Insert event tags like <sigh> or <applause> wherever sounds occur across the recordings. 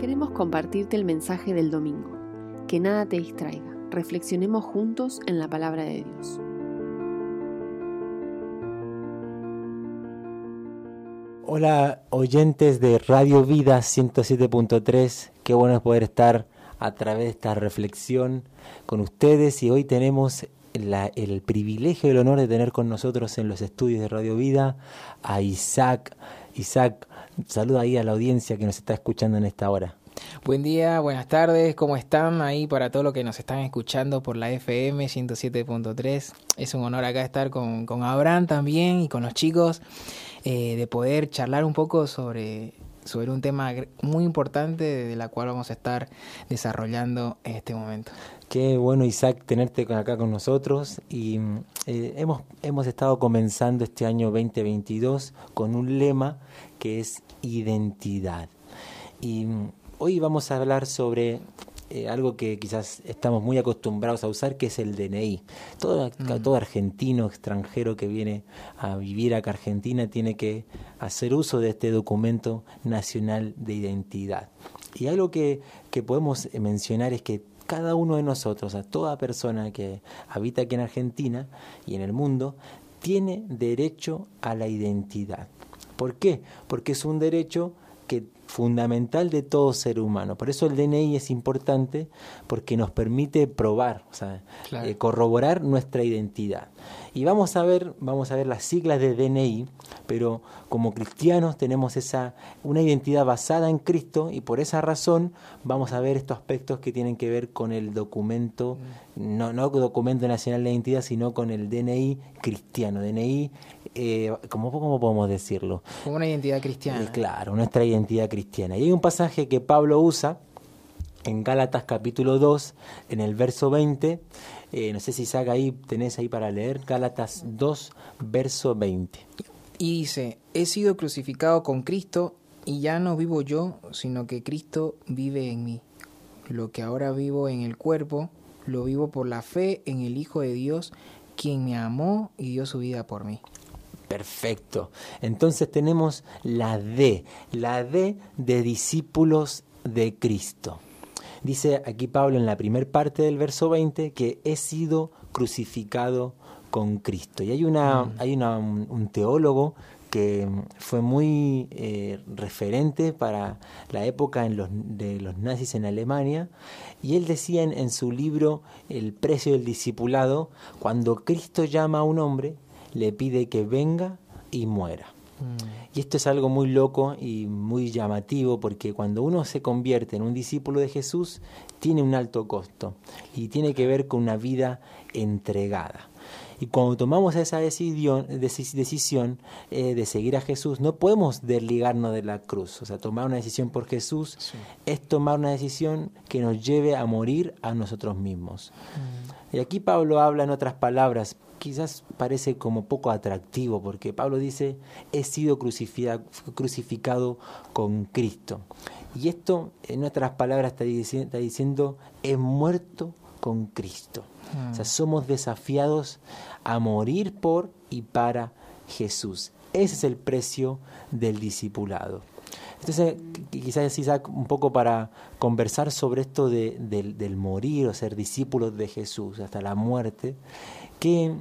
Queremos compartirte el mensaje del domingo. Que nada te distraiga. Reflexionemos juntos en la palabra de Dios. Hola oyentes de Radio Vida 107.3, qué bueno es poder estar a través de esta reflexión con ustedes y hoy tenemos el privilegio y el honor de tener con nosotros en los estudios de Radio Vida a Isaac. Isaac, saluda ahí a la audiencia que nos está escuchando en esta hora. Buen día, buenas tardes, ¿cómo están ahí para todos los que nos están escuchando por la FM 107.3? Es un honor acá estar con, con Abraham también y con los chicos, eh, de poder charlar un poco sobre, sobre un tema muy importante de la cual vamos a estar desarrollando en este momento. Qué bueno, Isaac, tenerte acá con nosotros. Y eh, hemos, hemos estado comenzando este año 2022 con un lema que es identidad. Y hoy vamos a hablar sobre eh, algo que quizás estamos muy acostumbrados a usar, que es el DNI. Todo, mm. todo argentino, extranjero que viene a vivir acá a Argentina tiene que hacer uso de este documento nacional de identidad. Y algo que, que podemos mencionar es que cada uno de nosotros, a toda persona que habita aquí en Argentina y en el mundo, tiene derecho a la identidad. ¿Por qué? Porque es un derecho que fundamental de todo ser humano. Por eso el DNI es importante porque nos permite probar, o sea, eh, corroborar nuestra identidad. Y vamos a ver, vamos a ver las siglas de DNI, pero como cristianos tenemos esa una identidad basada en Cristo y por esa razón vamos a ver estos aspectos que tienen que ver con el documento, mm. no, no documento nacional de identidad, sino con el DNI cristiano, DNI, eh, ¿cómo, podemos decirlo? Como una identidad cristiana. Eh, claro, nuestra identidad cristiana. Y hay un pasaje que Pablo usa en Gálatas capítulo 2, en el verso 20, eh, no sé si saca ahí, tenés ahí para leer, Gálatas 2, verso 20. Y dice, he sido crucificado con Cristo y ya no vivo yo, sino que Cristo vive en mí. Lo que ahora vivo en el cuerpo, lo vivo por la fe en el Hijo de Dios, quien me amó y dio su vida por mí. Perfecto. Entonces tenemos la D, la D de discípulos de Cristo. Dice aquí Pablo en la primera parte del verso 20 que he sido crucificado con Cristo. Y hay, una, mm. hay una, un, teólogo que fue muy eh, referente para la época en los, de los nazis en Alemania, y él decía en, en su libro El precio del discipulado, cuando Cristo llama a un hombre, le pide que venga y muera. Mm. Y esto es algo muy loco y muy llamativo porque cuando uno se convierte en un discípulo de Jesús, tiene un alto costo y tiene que ver con una vida entregada. Y cuando tomamos esa decisión, decisión eh, de seguir a Jesús, no podemos desligarnos de la cruz. O sea, tomar una decisión por Jesús es tomar una decisión que nos lleve a morir a nosotros mismos. Mm. Y aquí Pablo habla en otras palabras, quizás parece como poco atractivo, porque Pablo dice, he sido crucificado con Cristo. Y esto, en otras palabras, está, está diciendo, he muerto con Cristo. O sea, mm. somos desafiados a morir por y para Jesús. Ese es el precio del discipulado. Entonces, quizás Isaac, un poco para conversar sobre esto de, del morir o ser discípulos de Jesús hasta la muerte, ¿qué,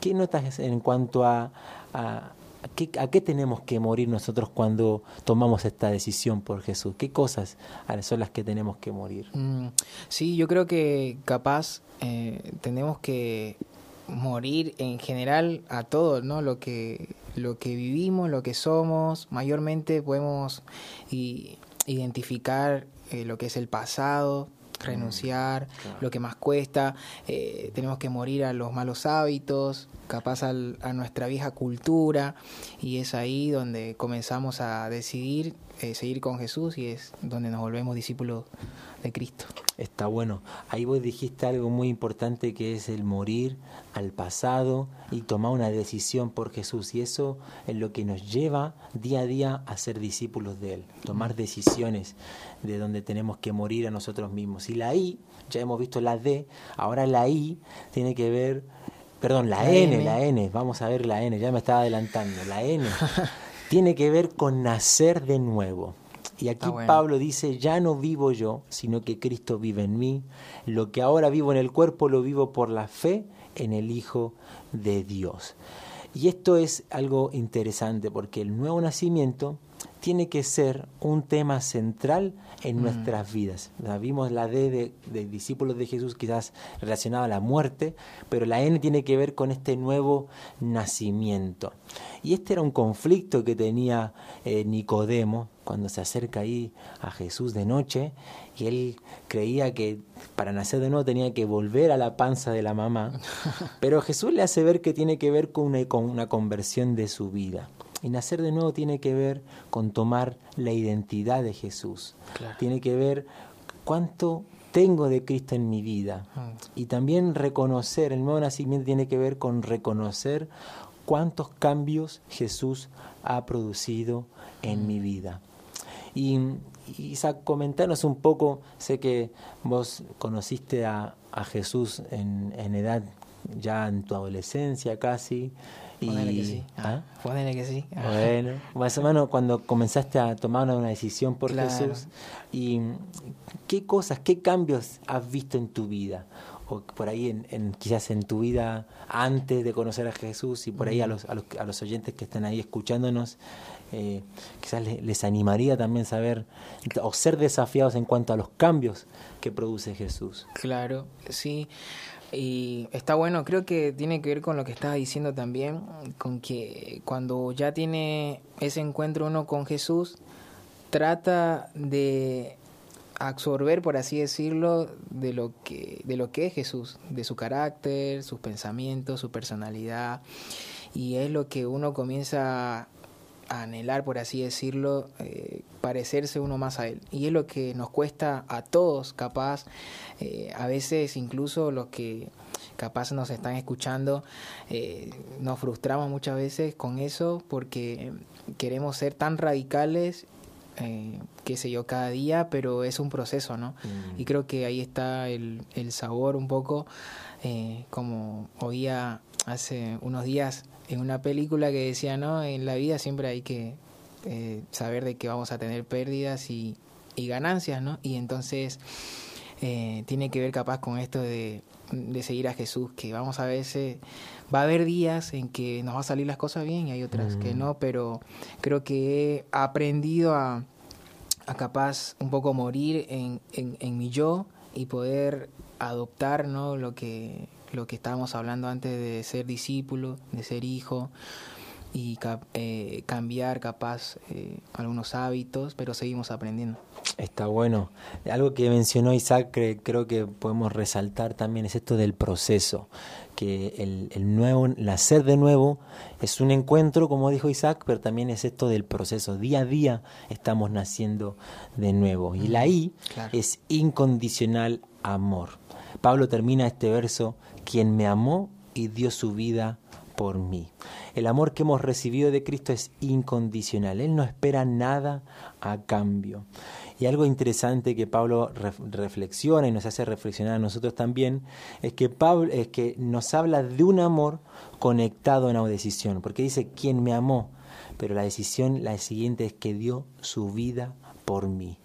qué notas en cuanto a, a, qué, tenemos que morir nosotros cuando tomamos esta decisión por Jesús? ¿Qué cosas son las que tenemos que morir? Mm, sí, yo creo que capaz eh, tenemos que morir en general a todo, ¿no? Lo que lo que vivimos, lo que somos, mayormente podemos identificar eh, lo que es el pasado, renunciar, lo que más cuesta, eh, tenemos que morir a los malos hábitos, capaz a nuestra vieja cultura, y es ahí donde comenzamos a decidir eh, seguir con Jesús y es donde nos volvemos discípulos de Cristo. Está bueno. Ahí vos dijiste algo muy importante que es el morir al pasado y tomar una decisión por Jesús. Y eso es lo que nos lleva día a día a ser discípulos de Él. Tomar decisiones de donde tenemos que morir a nosotros mismos. Y la I, ya hemos visto la D, ahora la I tiene que ver, perdón, la, N, la N, vamos a ver la N, ya me estaba adelantando. La N <laughs> tiene que ver con nacer de nuevo. Y aquí Pablo dice, ya no vivo yo, sino que Cristo vive en mí. Lo que ahora vivo en el cuerpo lo vivo por la fe en el Hijo de Dios. Y esto es algo interesante porque el nuevo nacimiento tiene que ser un tema central en mm. nuestras vidas. vimos la D de, discípulos de Jesús quizás relacionada a la muerte, pero la N tiene que ver con este nuevo nacimiento. Y este era un conflicto que tenía eh, Nicodemo cuando se acerca ahí a Jesús de noche y él creía que para nacer de nuevo tenía que volver a la panza de la mamá, <laughs> pero Jesús le hace ver que tiene que ver con una, con una conversión de su vida. Y nacer de nuevo tiene que ver con tomar la identidad de Jesús. Tiene que ver cuánto tengo de Cristo en mi vida. Ah. Y también reconocer, el nuevo nacimiento tiene que ver con reconocer cuántos cambios Jesús ha producido en mi vida. Y Isaac, comentanos un poco, sé que vos conociste a, Jesús en, en, edad ya en tu adolescencia casi. Ponele que sí. ¿Ah? que sí. Bueno, más o menos cuando comenzaste a tomar una decisión por Jesús. ¿Y qué cosas, qué cambios has visto en tu vida? O por ahí, en, quizás en tu vida antes de conocer a Jesús y por ahí a los, a los, a los oyentes que están ahí escuchándonos, eh, quizás les, animaría también saber o ser desafiados en cuanto a los cambios que produce Jesús. Claro, sí. Y está bueno, creo que tiene que ver con lo que estaba diciendo también, con que cuando ya tiene ese encuentro uno con Jesús, trata de absorber, por así decirlo, de lo que, de lo que es Jesús, de su carácter, sus pensamientos, su personalidad. Y es lo que uno comienza anhelar, por así decirlo, eh, parecerse uno más a él. Y es lo que nos cuesta a todos, capaz, eh, a veces incluso los que capaz nos están escuchando, eh, nos frustramos muchas veces con eso porque queremos ser tan radicales qué sé yo, cada día, pero es un proceso, ¿no? Mm. Y creo que ahí está el, el sabor un poco, como oía hace unos días en una película que decía, ¿no? En la vida siempre hay que eh, saber de que vamos a tener pérdidas y, ganancias, ¿no? Y entonces eh, tiene que ver capaz con esto de, seguir a Jesús, que vamos a veces, va a haber días en que nos va a salir las cosas bien y hay otras que mm. no, pero creo que he aprendido a, a capaz un poco morir en, en, en mi yo y poder adoptar, ¿no? Lo que lo que estábamos hablando antes de ser discípulo, de ser hijo y eh, cambiar capaz eh, algunos hábitos, pero seguimos aprendiendo. Está bueno. Algo que mencionó Isaac, que creo que podemos resaltar también, es esto del proceso, que el, el nuevo, nacer de nuevo es un encuentro, como dijo Isaac, pero también es esto del proceso. Día a día estamos naciendo de nuevo. Y la I es incondicional amor. Pablo termina este verso quien me amó y dio su vida por mí. El amor que hemos recibido de Cristo es incondicional. Él no espera nada a cambio. Y algo interesante que Pablo reflexiona y nos hace reflexionar a nosotros también es que Pablo es que nos habla de un amor conectado a una decisión, porque dice quien me amó, pero la decisión la siguiente es que dio su vida por mí.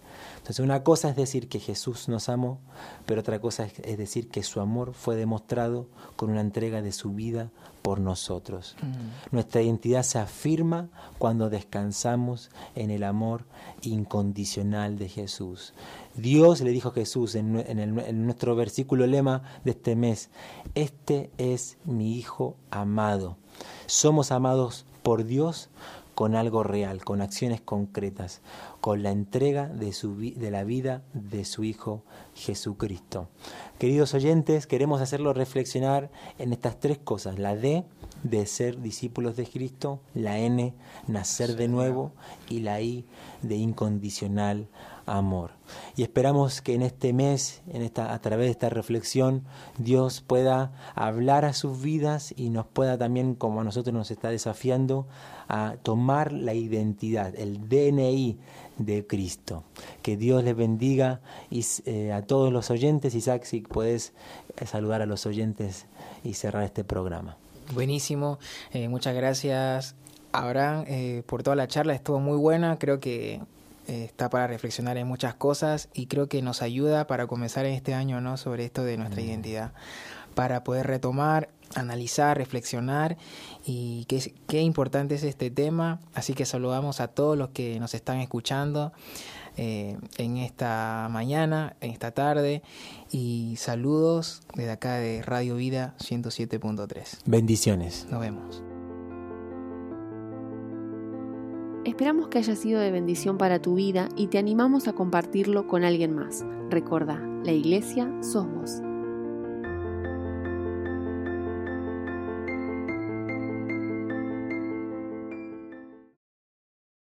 Entonces una cosa es decir que Jesús nos amó, pero otra cosa es, decir que su amor fue demostrado con una entrega de su vida por nosotros. Mm. Nuestra identidad se afirma cuando descansamos en el amor incondicional de Jesús. Dios le dijo a Jesús en, en nuestro versículo lema de este mes, este es mi Hijo amado. Somos amados por Dios con algo real, con acciones concretas, con la entrega de, su, de la vida de su Hijo Jesucristo. Queridos oyentes, queremos hacerlo reflexionar en estas tres cosas, la D de ser discípulos de Cristo, la N, nacer de nuevo, y la I de incondicional amor. Y esperamos que en este mes, en esta, a través de esta reflexión, Dios pueda hablar a sus vidas y nos pueda también, como a nosotros nos está desafiando, a tomar la identidad, el DNI de Cristo. Que Dios les bendiga y, eh, a todos los oyentes. Isaac, si puedes eh, saludar a los oyentes y cerrar este programa. Buenísimo, eh, muchas gracias Abraham por toda la charla, estuvo muy buena, creo que eh, está para reflexionar en muchas cosas y creo que nos ayuda para comenzar en este año ¿no? sobre esto de nuestra identidad, para poder retomar, analizar, reflexionar y qué, qué importante es este tema. Así que saludamos a todos los que nos están escuchando. Eh, en esta mañana, en esta tarde. Y saludos desde acá de Radio Vida 107.3. Bendiciones. Nos vemos. Esperamos que haya sido de bendición para tu vida y te animamos a compartirlo con alguien más. Recuerda, la iglesia sos vos.